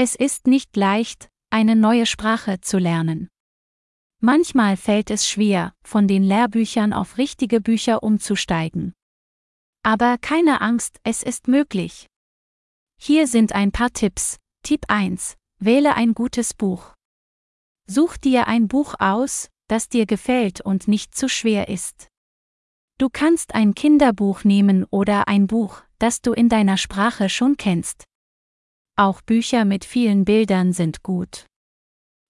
Es ist nicht leicht, eine neue Sprache zu lernen. Manchmal fällt es schwer, von den Lehrbüchern auf richtige Bücher umzusteigen. Aber keine Angst, es ist möglich. Hier sind ein paar Tipps. Tipp 1. Wähle ein gutes Buch. Such dir ein Buch aus, das dir gefällt und nicht zu schwer ist. Du kannst ein Kinderbuch nehmen oder ein Buch, das du in deiner Sprache schon kennst. Auch Bücher mit vielen Bildern sind gut.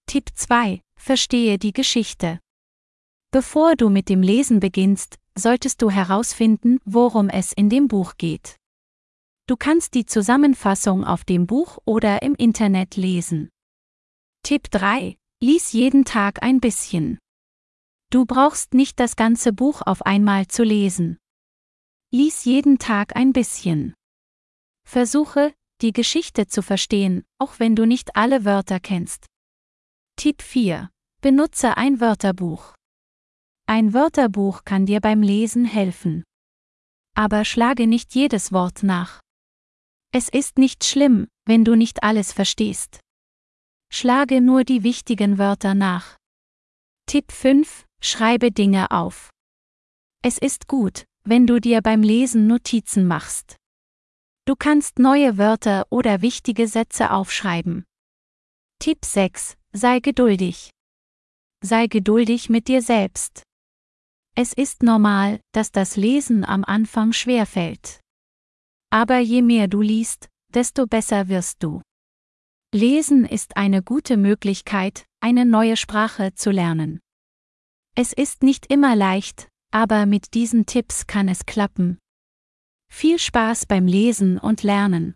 Tipp 2. Verstehe die Geschichte. Bevor du mit dem Lesen beginnst, solltest du herausfinden, worum es in dem Buch geht. Du kannst die Zusammenfassung auf dem Buch oder im Internet lesen. Tipp 3. Lies jeden Tag ein bisschen. Du brauchst nicht das ganze Buch auf einmal zu lesen. Lies jeden Tag ein bisschen. Versuche, die Geschichte zu verstehen, auch wenn du nicht alle Wörter kennst. Tipp 4. Benutze ein Wörterbuch. Ein Wörterbuch kann dir beim Lesen helfen. Aber schlage nicht jedes Wort nach. Es ist nicht schlimm, wenn du nicht alles verstehst. Schlage nur die wichtigen Wörter nach. Tipp 5. Schreibe Dinge auf. Es ist gut, wenn du dir beim Lesen Notizen machst. Du kannst neue Wörter oder wichtige Sätze aufschreiben. Tipp 6. Sei geduldig. Sei geduldig mit dir selbst. Es ist normal, dass das Lesen am Anfang schwer fällt. Aber je mehr du liest, desto besser wirst du. Lesen ist eine gute Möglichkeit, eine neue Sprache zu lernen. Es ist nicht immer leicht, aber mit diesen Tipps kann es klappen. Viel Spaß beim Lesen und Lernen.